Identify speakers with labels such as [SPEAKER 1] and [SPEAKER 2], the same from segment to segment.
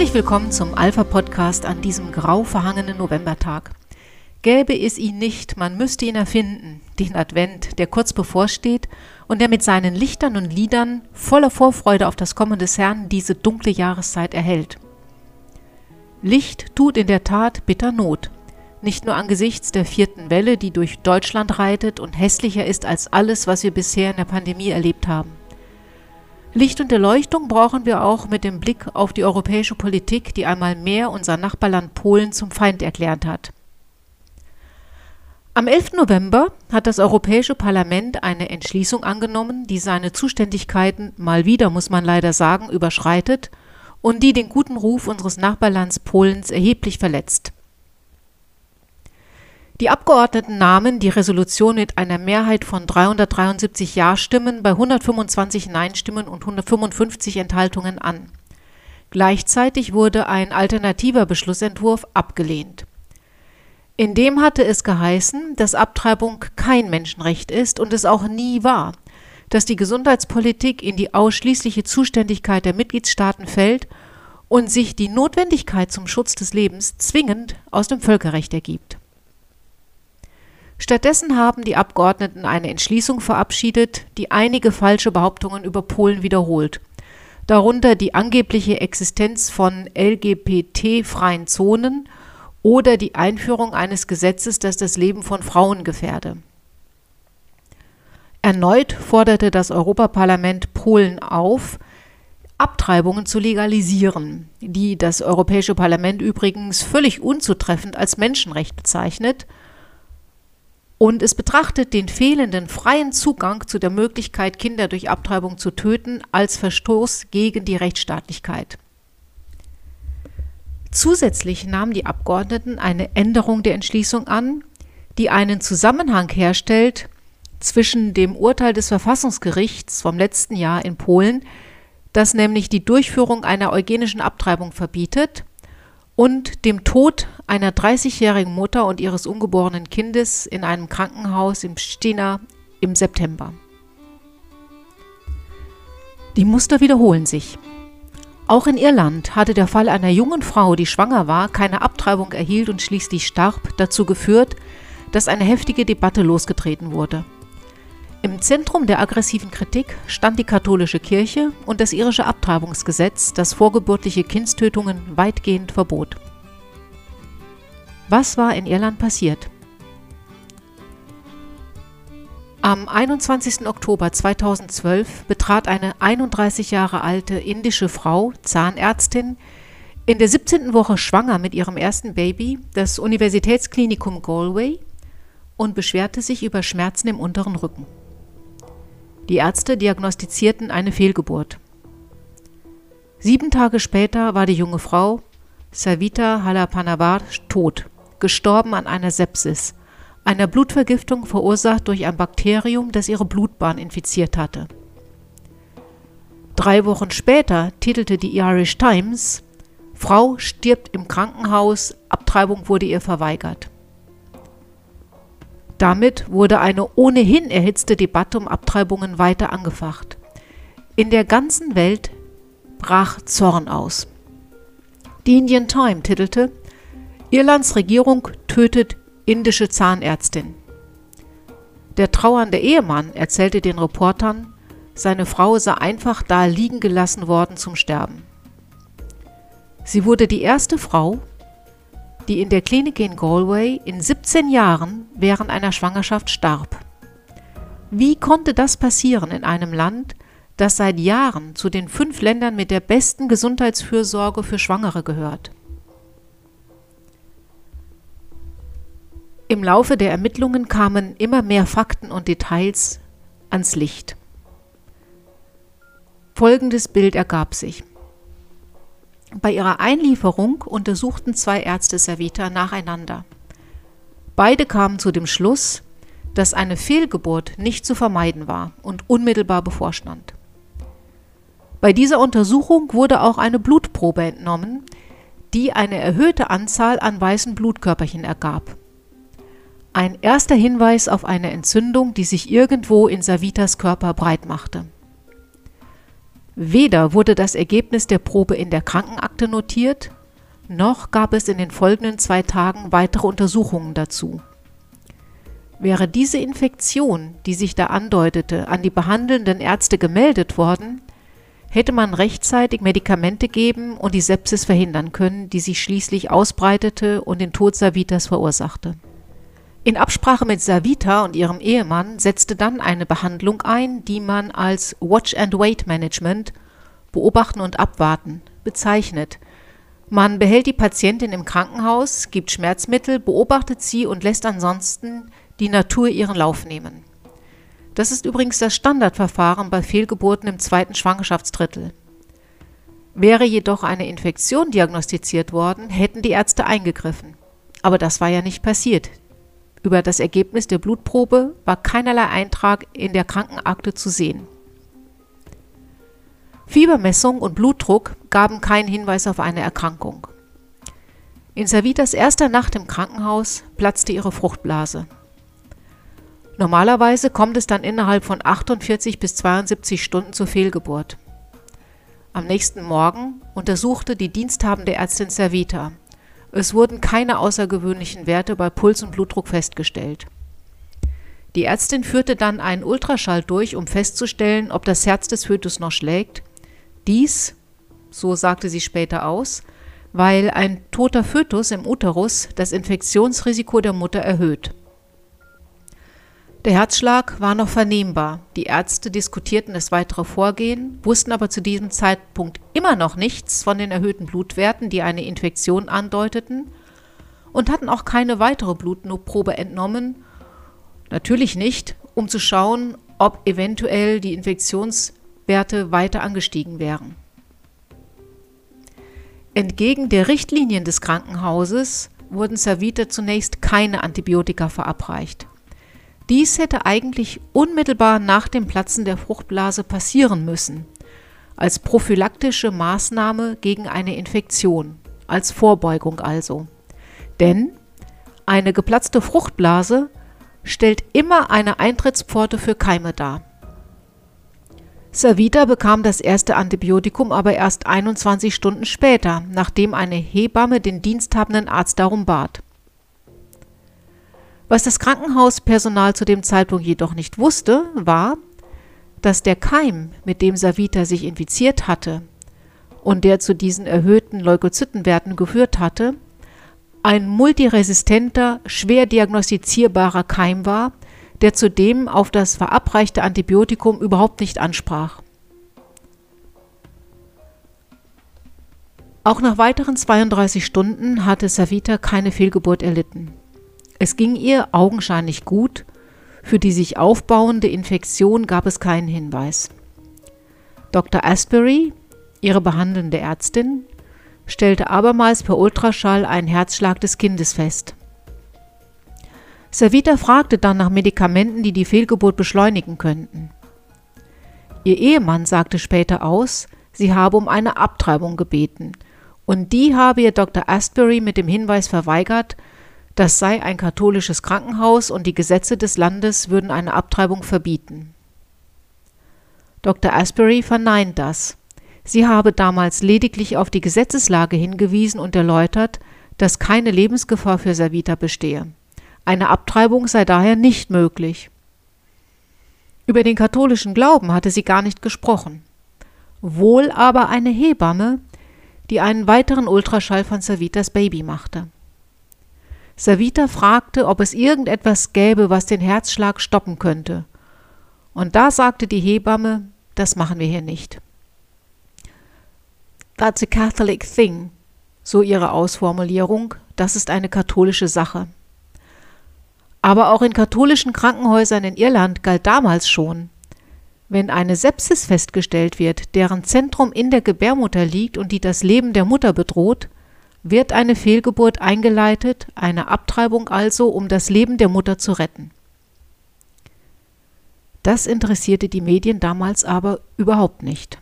[SPEAKER 1] Herzlich willkommen zum Alpha-Podcast an diesem grau verhangenen Novembertag. Gäbe es ihn nicht, man müsste ihn erfinden, den Advent, der kurz bevorsteht und der mit seinen Lichtern und Liedern voller Vorfreude auf das Kommen des Herrn diese dunkle Jahreszeit erhält. Licht tut in der Tat bitter Not, nicht nur angesichts der vierten Welle, die durch Deutschland reitet und hässlicher ist als alles, was wir bisher in der Pandemie erlebt haben. Licht und Erleuchtung brauchen wir auch mit dem Blick auf die europäische Politik, die einmal mehr unser Nachbarland Polen zum Feind erklärt hat. Am 11. November hat das Europäische Parlament eine Entschließung angenommen, die seine Zuständigkeiten mal wieder, muss man leider sagen, überschreitet und die den guten Ruf unseres Nachbarlands Polens erheblich verletzt. Die Abgeordneten nahmen die Resolution mit einer Mehrheit von 373 Ja-Stimmen bei 125 Nein-Stimmen und 155 Enthaltungen an. Gleichzeitig wurde ein alternativer Beschlussentwurf abgelehnt. In dem hatte es geheißen, dass Abtreibung kein Menschenrecht ist und es auch nie war, dass die Gesundheitspolitik in die ausschließliche Zuständigkeit der Mitgliedstaaten fällt und sich die Notwendigkeit zum Schutz des Lebens zwingend aus dem Völkerrecht ergibt. Stattdessen haben die Abgeordneten eine Entschließung verabschiedet, die einige falsche Behauptungen über Polen wiederholt, darunter die angebliche Existenz von LGBT-freien Zonen oder die Einführung eines Gesetzes, das das Leben von Frauen gefährde. Erneut forderte das Europaparlament Polen auf, Abtreibungen zu legalisieren, die das Europäische Parlament übrigens völlig unzutreffend als Menschenrecht bezeichnet – und es betrachtet den fehlenden freien Zugang zu der Möglichkeit, Kinder durch Abtreibung zu töten, als Verstoß gegen die Rechtsstaatlichkeit. Zusätzlich nahmen die Abgeordneten eine Änderung der Entschließung an, die einen Zusammenhang herstellt zwischen dem Urteil des Verfassungsgerichts vom letzten Jahr in Polen, das nämlich die Durchführung einer eugenischen Abtreibung verbietet, und dem Tod einer 30-jährigen Mutter und ihres ungeborenen Kindes in einem Krankenhaus im Stina im September. Die Muster wiederholen sich. Auch in Irland hatte der Fall einer jungen Frau, die schwanger war, keine Abtreibung erhielt und schließlich starb, dazu geführt, dass eine heftige Debatte losgetreten wurde. Im Zentrum der aggressiven Kritik stand die katholische Kirche und das irische Abtreibungsgesetz, das vorgeburtliche Kindstötungen weitgehend verbot. Was war in Irland passiert? Am 21. Oktober 2012 betrat eine 31 Jahre alte indische Frau, Zahnärztin, in der 17. Woche schwanger mit ihrem ersten Baby das Universitätsklinikum Galway und beschwerte sich über Schmerzen im unteren Rücken. Die Ärzte diagnostizierten eine Fehlgeburt. Sieben Tage später war die junge Frau, Savita Halapanavar, tot, gestorben an einer Sepsis, einer Blutvergiftung verursacht durch ein Bakterium, das ihre Blutbahn infiziert hatte. Drei Wochen später titelte die Irish Times Frau stirbt im Krankenhaus, Abtreibung wurde ihr verweigert. Damit wurde eine ohnehin erhitzte Debatte um Abtreibungen weiter angefacht. In der ganzen Welt brach Zorn aus. Die Indian Time titelte Irlands Regierung tötet indische Zahnärztin. Der trauernde Ehemann erzählte den Reportern, seine Frau sei einfach da liegen gelassen worden zum Sterben. Sie wurde die erste Frau, die in der Klinik in Galway in 17 Jahren während einer Schwangerschaft starb. Wie konnte das passieren in einem Land, das seit Jahren zu den fünf Ländern mit der besten Gesundheitsfürsorge für Schwangere gehört? Im Laufe der Ermittlungen kamen immer mehr Fakten und Details ans Licht. Folgendes Bild ergab sich. Bei ihrer Einlieferung untersuchten zwei Ärzte Servita nacheinander. Beide kamen zu dem Schluss, dass eine Fehlgeburt nicht zu vermeiden war und unmittelbar bevorstand. Bei dieser Untersuchung wurde auch eine Blutprobe entnommen, die eine erhöhte Anzahl an weißen Blutkörperchen ergab. Ein erster Hinweis auf eine Entzündung, die sich irgendwo in Savitas Körper breit machte. Weder wurde das Ergebnis der Probe in der Krankenakte notiert, noch gab es in den folgenden zwei Tagen weitere Untersuchungen dazu. Wäre diese Infektion, die sich da andeutete, an die behandelnden Ärzte gemeldet worden, hätte man rechtzeitig Medikamente geben und die Sepsis verhindern können, die sich schließlich ausbreitete und den Tod Savitas verursachte. In Absprache mit Savita und ihrem Ehemann setzte dann eine Behandlung ein, die man als Watch and Wait Management beobachten und abwarten bezeichnet. Man behält die Patientin im Krankenhaus, gibt Schmerzmittel, beobachtet sie und lässt ansonsten die Natur ihren Lauf nehmen. Das ist übrigens das Standardverfahren bei Fehlgeburten im zweiten Schwangerschaftsdrittel. Wäre jedoch eine Infektion diagnostiziert worden, hätten die Ärzte eingegriffen. Aber das war ja nicht passiert. Über das Ergebnis der Blutprobe war keinerlei Eintrag in der Krankenakte zu sehen. Fiebermessung und Blutdruck gaben keinen Hinweis auf eine Erkrankung. In Savitas erster Nacht im Krankenhaus platzte ihre Fruchtblase. Normalerweise kommt es dann innerhalb von 48 bis 72 Stunden zur Fehlgeburt. Am nächsten Morgen untersuchte die diensthabende Ärztin Servita. Es wurden keine außergewöhnlichen Werte bei Puls und Blutdruck festgestellt. Die Ärztin führte dann einen Ultraschall durch, um festzustellen, ob das Herz des Fötus noch schlägt. Dies, so sagte sie später aus, weil ein toter Fötus im Uterus das Infektionsrisiko der Mutter erhöht. Der Herzschlag war noch vernehmbar. Die Ärzte diskutierten das weitere Vorgehen, wussten aber zu diesem Zeitpunkt immer noch nichts von den erhöhten Blutwerten, die eine Infektion andeuteten, und hatten auch keine weitere Blutprobe entnommen. Natürlich nicht, um zu schauen, ob eventuell die Infektionswerte weiter angestiegen wären. Entgegen der Richtlinien des Krankenhauses wurden Servite zunächst keine Antibiotika verabreicht. Dies hätte eigentlich unmittelbar nach dem Platzen der Fruchtblase passieren müssen, als prophylaktische Maßnahme gegen eine Infektion, als Vorbeugung also. Denn eine geplatzte Fruchtblase stellt immer eine Eintrittspforte für Keime dar. Savita bekam das erste Antibiotikum aber erst 21 Stunden später, nachdem eine Hebamme den diensthabenden Arzt darum bat. Was das Krankenhauspersonal zu dem Zeitpunkt jedoch nicht wusste, war, dass der Keim, mit dem Savita sich infiziert hatte und der zu diesen erhöhten Leukozytenwerten geführt hatte, ein multiresistenter, schwer diagnostizierbarer Keim war, der zudem auf das verabreichte Antibiotikum überhaupt nicht ansprach. Auch nach weiteren 32 Stunden hatte Savita keine Fehlgeburt erlitten. Es ging ihr augenscheinlich gut, für die sich aufbauende Infektion gab es keinen Hinweis. Dr. Asbury, ihre behandelnde Ärztin, stellte abermals per Ultraschall einen Herzschlag des Kindes fest. Savita fragte dann nach Medikamenten, die die Fehlgeburt beschleunigen könnten. Ihr Ehemann sagte später aus, sie habe um eine Abtreibung gebeten, und die habe ihr Dr. Asbury mit dem Hinweis verweigert, das sei ein katholisches Krankenhaus und die Gesetze des Landes würden eine Abtreibung verbieten. Dr. Asbury verneint das. Sie habe damals lediglich auf die Gesetzeslage hingewiesen und erläutert, dass keine Lebensgefahr für Savita bestehe. Eine Abtreibung sei daher nicht möglich. Über den katholischen Glauben hatte sie gar nicht gesprochen. Wohl aber eine Hebamme, die einen weiteren Ultraschall von Savitas Baby machte. Savita fragte, ob es irgendetwas gäbe, was den Herzschlag stoppen könnte. Und da sagte die Hebamme, das machen wir hier nicht. That's a Catholic thing, so ihre Ausformulierung, das ist eine katholische Sache. Aber auch in katholischen Krankenhäusern in Irland galt damals schon, wenn eine Sepsis festgestellt wird, deren Zentrum in der Gebärmutter liegt und die das Leben der Mutter bedroht, wird eine Fehlgeburt eingeleitet, eine Abtreibung also, um das Leben der Mutter zu retten. Das interessierte die Medien damals aber überhaupt nicht.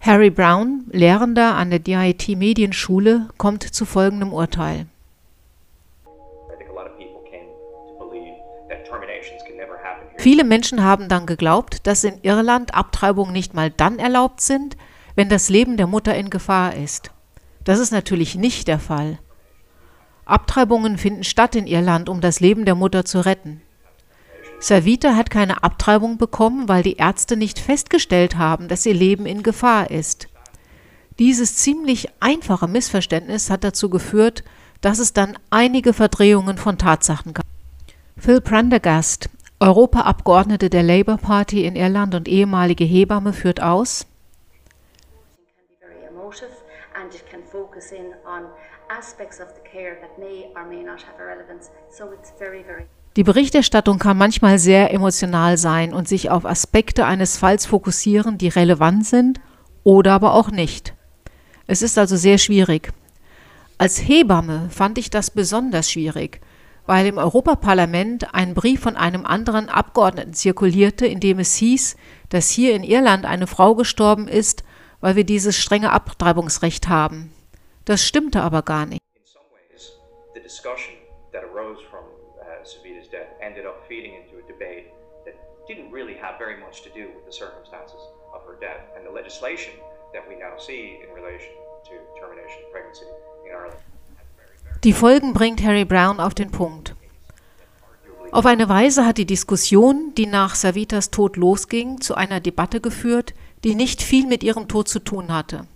[SPEAKER 1] Harry Brown, Lehrender an der DIT Medienschule, kommt zu folgendem Urteil. Viele Menschen haben dann geglaubt, dass in Irland Abtreibungen nicht mal dann erlaubt sind, wenn das Leben der Mutter in Gefahr ist. Das ist natürlich nicht der Fall. Abtreibungen finden statt in Irland, um das Leben der Mutter zu retten. Savita hat keine Abtreibung bekommen, weil die Ärzte nicht festgestellt haben, dass ihr Leben in Gefahr ist. Dieses ziemlich einfache Missverständnis hat dazu geführt, dass es dann einige Verdrehungen von Tatsachen gab. Phil Prendergast, Europaabgeordnete der Labour Party in Irland und ehemalige Hebamme, führt aus. Die Berichterstattung kann manchmal sehr emotional sein und sich auf Aspekte eines Falls fokussieren, die relevant sind oder aber auch nicht. Es ist also sehr schwierig. Als Hebamme fand ich das besonders schwierig, weil im Europaparlament ein Brief von einem anderen Abgeordneten zirkulierte, in dem es hieß, dass hier in Irland eine Frau gestorben ist, weil wir dieses strenge Abtreibungsrecht haben. Das stimmte aber gar nicht. didn't really have very much to do with the circumstances of her death and the legislation that we now see in relation to termination of pregnancy in Ireland. Die Folgen bringt Harry Brown auf den Punkt. Auf eine Weise hat die Diskussion, die nach Savitas Tod losging, zu einer Debatte geführt, die nicht viel mit ihrem Tod zu tun hatte.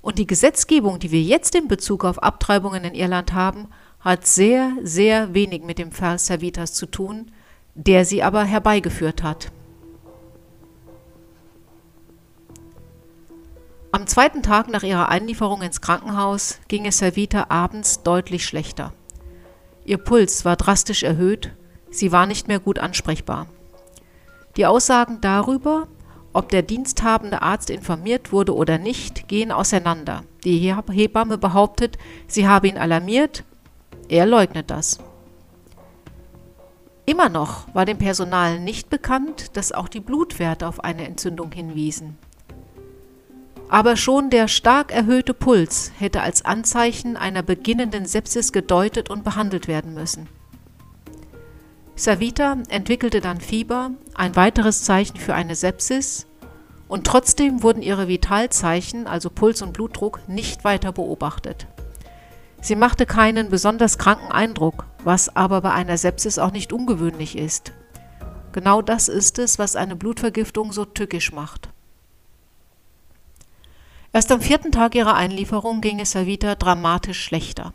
[SPEAKER 1] Und die Gesetzgebung, die wir jetzt in Bezug auf Abtreibungen in Irland haben, hat sehr, sehr wenig mit dem Fall Savitas zu tun, der sie aber herbeigeführt hat. Am zweiten Tag nach ihrer Einlieferung ins Krankenhaus ging es Servita abends deutlich schlechter. Ihr Puls war drastisch erhöht, sie war nicht mehr gut ansprechbar. Die Aussagen darüber, ob der diensthabende Arzt informiert wurde oder nicht, gehen auseinander. Die Hebamme behauptet, sie habe ihn alarmiert, er leugnet das. Immer noch war dem Personal nicht bekannt, dass auch die Blutwerte auf eine Entzündung hinwiesen. Aber schon der stark erhöhte Puls hätte als Anzeichen einer beginnenden Sepsis gedeutet und behandelt werden müssen. Savita entwickelte dann Fieber, ein weiteres Zeichen für eine Sepsis, und trotzdem wurden ihre Vitalzeichen, also Puls und Blutdruck, nicht weiter beobachtet. Sie machte keinen besonders kranken Eindruck, was aber bei einer Sepsis auch nicht ungewöhnlich ist. Genau das ist es, was eine Blutvergiftung so tückisch macht. Erst am vierten Tag ihrer Einlieferung ging es Savita dramatisch schlechter.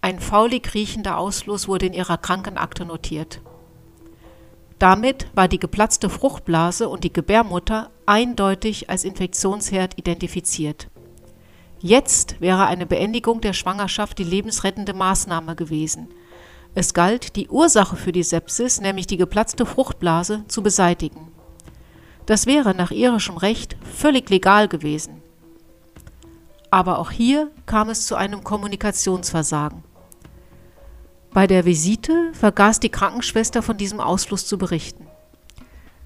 [SPEAKER 1] Ein faulig riechender Ausfluss wurde in ihrer Krankenakte notiert. Damit war die geplatzte Fruchtblase und die Gebärmutter eindeutig als Infektionsherd identifiziert. Jetzt wäre eine Beendigung der Schwangerschaft die lebensrettende Maßnahme gewesen. Es galt, die Ursache für die Sepsis, nämlich die geplatzte Fruchtblase, zu beseitigen. Das wäre nach irischem Recht völlig legal gewesen. Aber auch hier kam es zu einem Kommunikationsversagen. Bei der Visite vergaß die Krankenschwester von diesem Ausfluss zu berichten.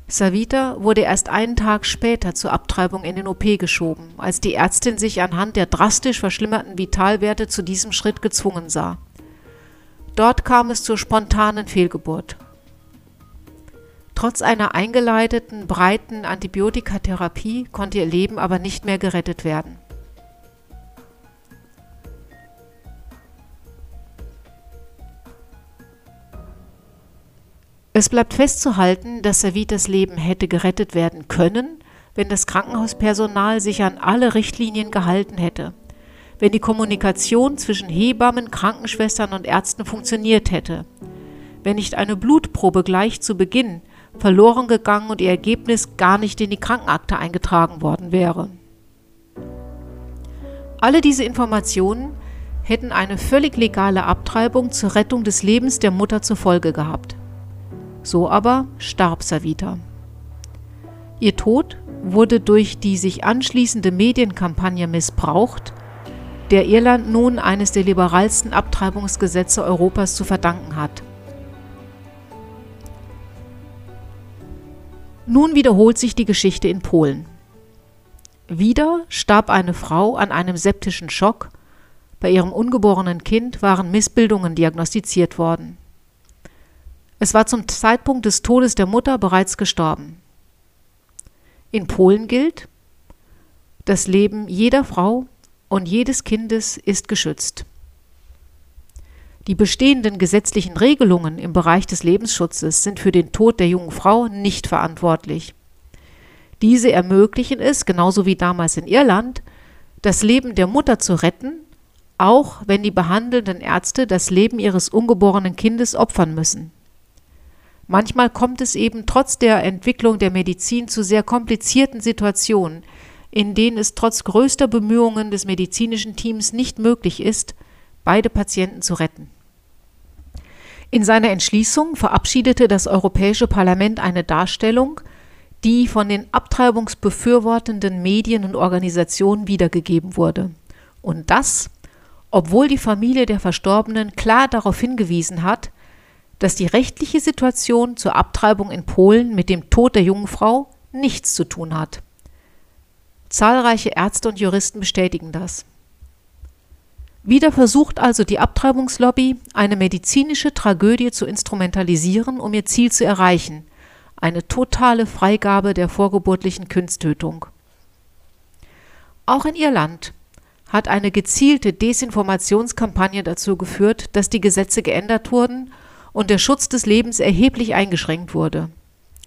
[SPEAKER 1] Savita wurde erst einen Tag später zur Abtreibung in den OP geschoben, als die Ärztin sich anhand der drastisch verschlimmerten Vitalwerte zu diesem Schritt gezwungen sah. Dort kam es zur spontanen Fehlgeburt. Trotz einer eingeleiteten, breiten Antibiotikatherapie konnte ihr Leben aber nicht mehr gerettet werden. Es bleibt festzuhalten, dass Savitas Leben hätte gerettet werden können, wenn das Krankenhauspersonal sich an alle Richtlinien gehalten hätte, wenn die Kommunikation zwischen Hebammen, Krankenschwestern und Ärzten funktioniert hätte, wenn nicht eine Blutprobe gleich zu Beginn verloren gegangen und ihr Ergebnis gar nicht in die Krankenakte eingetragen worden wäre. Alle diese Informationen hätten eine völlig legale Abtreibung zur Rettung des Lebens der Mutter zur Folge gehabt. So aber starb Savita. Ihr Tod wurde durch die sich anschließende Medienkampagne missbraucht, der Irland nun eines der liberalsten Abtreibungsgesetze Europas zu verdanken hat. Nun wiederholt sich die Geschichte in Polen. Wieder starb eine Frau an einem septischen Schock, bei ihrem ungeborenen Kind waren Missbildungen diagnostiziert worden. Es war zum Zeitpunkt des Todes der Mutter bereits gestorben. In Polen gilt, das Leben jeder Frau und jedes Kindes ist geschützt. Die bestehenden gesetzlichen Regelungen im Bereich des Lebensschutzes sind für den Tod der jungen Frau nicht verantwortlich. Diese ermöglichen es, genauso wie damals in Irland, das Leben der Mutter zu retten, auch wenn die behandelnden Ärzte das Leben ihres ungeborenen Kindes opfern müssen. Manchmal kommt es eben trotz der Entwicklung der Medizin zu sehr komplizierten Situationen, in denen es trotz größter Bemühungen des medizinischen Teams nicht möglich ist, beide Patienten zu retten. In seiner Entschließung verabschiedete das Europäische Parlament eine Darstellung, die von den abtreibungsbefürwortenden Medien und Organisationen wiedergegeben wurde. Und das, obwohl die Familie der Verstorbenen klar darauf hingewiesen hat, dass die rechtliche Situation zur Abtreibung in Polen mit dem Tod der jungen Frau nichts zu tun hat. Zahlreiche Ärzte und Juristen bestätigen das. Wieder versucht also die Abtreibungslobby, eine medizinische Tragödie zu instrumentalisieren, um ihr Ziel zu erreichen, eine totale Freigabe der vorgeburtlichen Kindstötung. Auch in Irland hat eine gezielte Desinformationskampagne dazu geführt, dass die Gesetze geändert wurden und der Schutz des Lebens erheblich eingeschränkt wurde.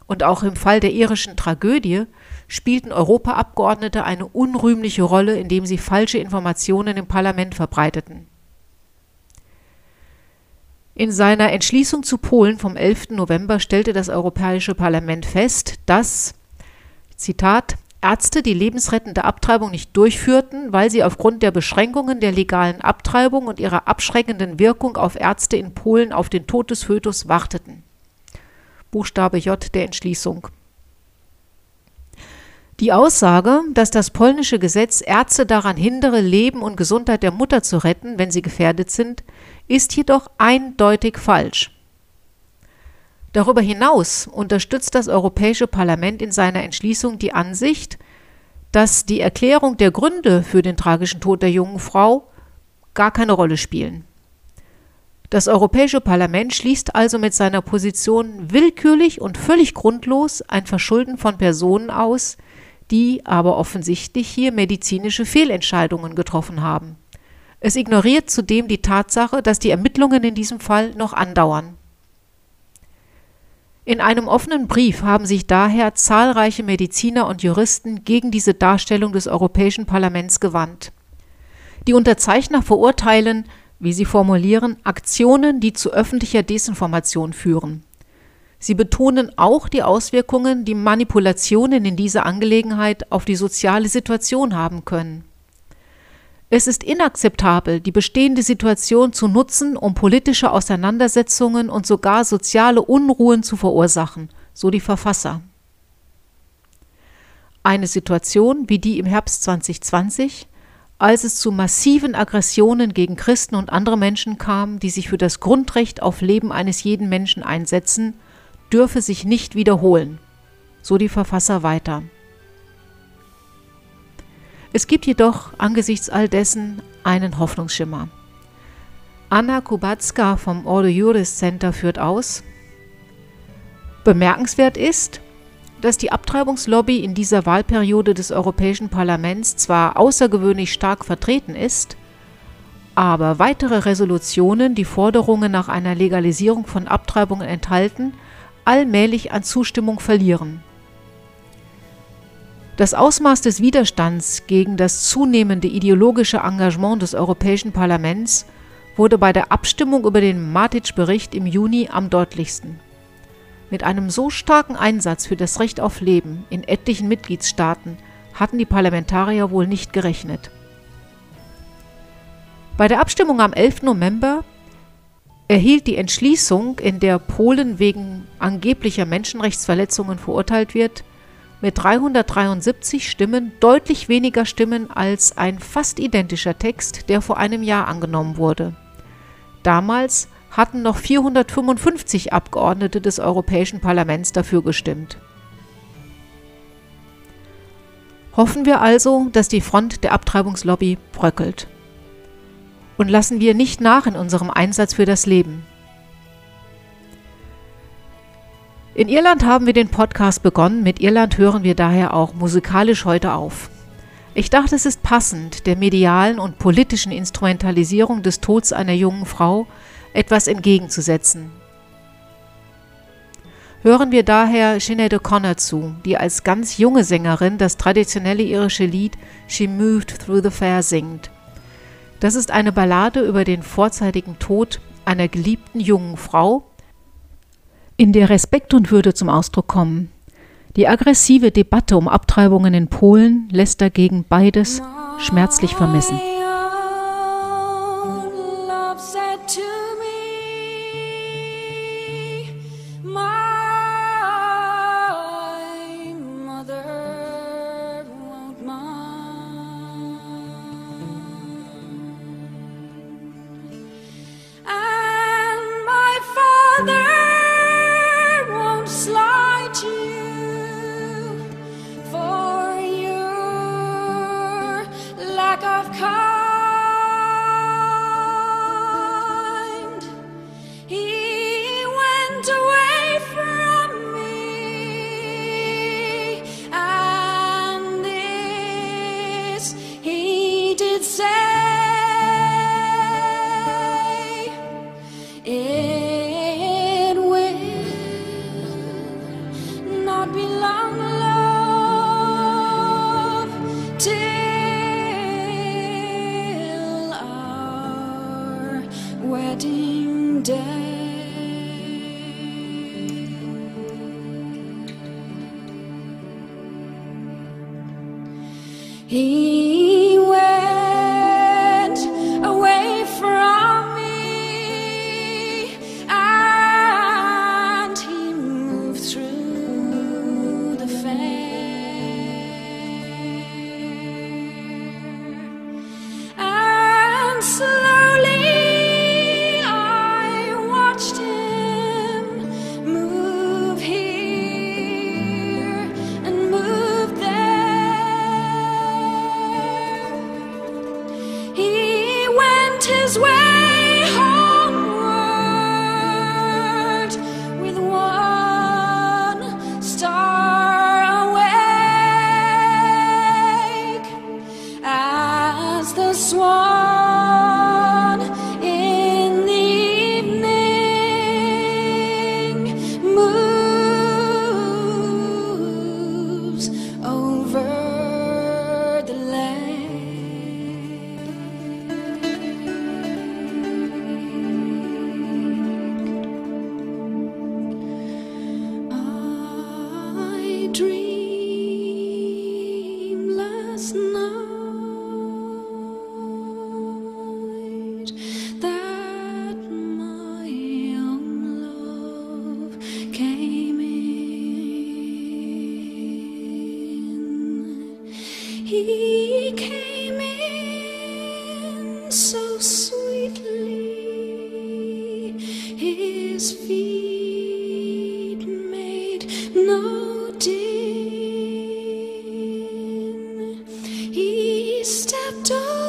[SPEAKER 1] Und auch im Fall der irischen Tragödie spielten Europaabgeordnete eine unrühmliche Rolle, indem sie falsche Informationen im Parlament verbreiteten. In seiner Entschließung zu Polen vom 11. November stellte das Europäische Parlament fest, dass Zitat Ärzte die lebensrettende Abtreibung nicht durchführten, weil sie aufgrund der Beschränkungen der legalen Abtreibung und ihrer abschreckenden Wirkung auf Ärzte in Polen auf den Tod des Fötus warteten. Buchstabe J der Entschließung. Die Aussage, dass das polnische Gesetz Ärzte daran hindere, Leben und Gesundheit der Mutter zu retten, wenn sie gefährdet sind, ist jedoch eindeutig falsch. Darüber hinaus unterstützt das Europäische Parlament in seiner Entschließung die Ansicht, dass die Erklärung der Gründe für den tragischen Tod der jungen Frau gar keine Rolle spielen. Das Europäische Parlament schließt also mit seiner Position willkürlich und völlig grundlos ein Verschulden von Personen aus, die aber offensichtlich hier medizinische Fehlentscheidungen getroffen haben. Es ignoriert zudem die Tatsache, dass die Ermittlungen in diesem Fall noch andauern. In einem offenen Brief haben sich daher zahlreiche Mediziner und Juristen gegen diese Darstellung des Europäischen Parlaments gewandt. Die Unterzeichner verurteilen, wie sie formulieren, Aktionen, die zu öffentlicher Desinformation führen. Sie betonen auch die Auswirkungen, die Manipulationen in dieser Angelegenheit auf die soziale Situation haben können. Es ist inakzeptabel, die bestehende Situation zu nutzen, um politische Auseinandersetzungen und sogar soziale Unruhen zu verursachen, so die Verfasser. Eine Situation wie die im Herbst 2020, als es zu massiven Aggressionen gegen Christen und andere Menschen kam, die sich für das Grundrecht auf Leben eines jeden Menschen einsetzen, dürfe sich nicht wiederholen, so die Verfasser weiter. Es gibt jedoch angesichts all dessen einen Hoffnungsschimmer. Anna Kubacka vom Ordo Juris Center führt aus, Bemerkenswert ist, dass die Abtreibungslobby in dieser Wahlperiode des Europäischen Parlaments zwar außergewöhnlich stark vertreten ist, aber weitere Resolutionen, die Forderungen nach einer Legalisierung von Abtreibungen enthalten, allmählich an Zustimmung verlieren. Das Ausmaß des Widerstands gegen das zunehmende ideologische Engagement des Europäischen Parlaments wurde bei der Abstimmung über den Matic-Bericht im Juni am deutlichsten. Mit einem so starken Einsatz für das Recht auf Leben in etlichen Mitgliedstaaten hatten die Parlamentarier wohl nicht gerechnet. Bei der Abstimmung am 11. November erhielt die Entschließung, in der Polen wegen angeblicher Menschenrechtsverletzungen verurteilt wird, mit 373 Stimmen deutlich weniger Stimmen als ein fast identischer Text, der vor einem Jahr angenommen wurde. Damals hatten noch 455 Abgeordnete des Europäischen Parlaments dafür gestimmt. Hoffen wir also, dass die Front der Abtreibungslobby bröckelt und lassen wir nicht nach in unserem Einsatz für das Leben.
[SPEAKER 2] In Irland haben wir den Podcast begonnen, mit Irland hören wir daher auch musikalisch heute auf. Ich dachte, es ist passend, der medialen und politischen Instrumentalisierung des Todes einer jungen Frau etwas entgegenzusetzen. Hören wir daher Sinead O'Connor zu, die als ganz junge Sängerin das traditionelle irische Lied She Moved Through the Fair singt. Das ist eine Ballade über den vorzeitigen Tod einer geliebten jungen Frau, in der Respekt und Würde zum Ausdruck kommen. Die aggressive Debatte um Abtreibungen in Polen lässt dagegen beides schmerzlich vermissen.
[SPEAKER 3] don't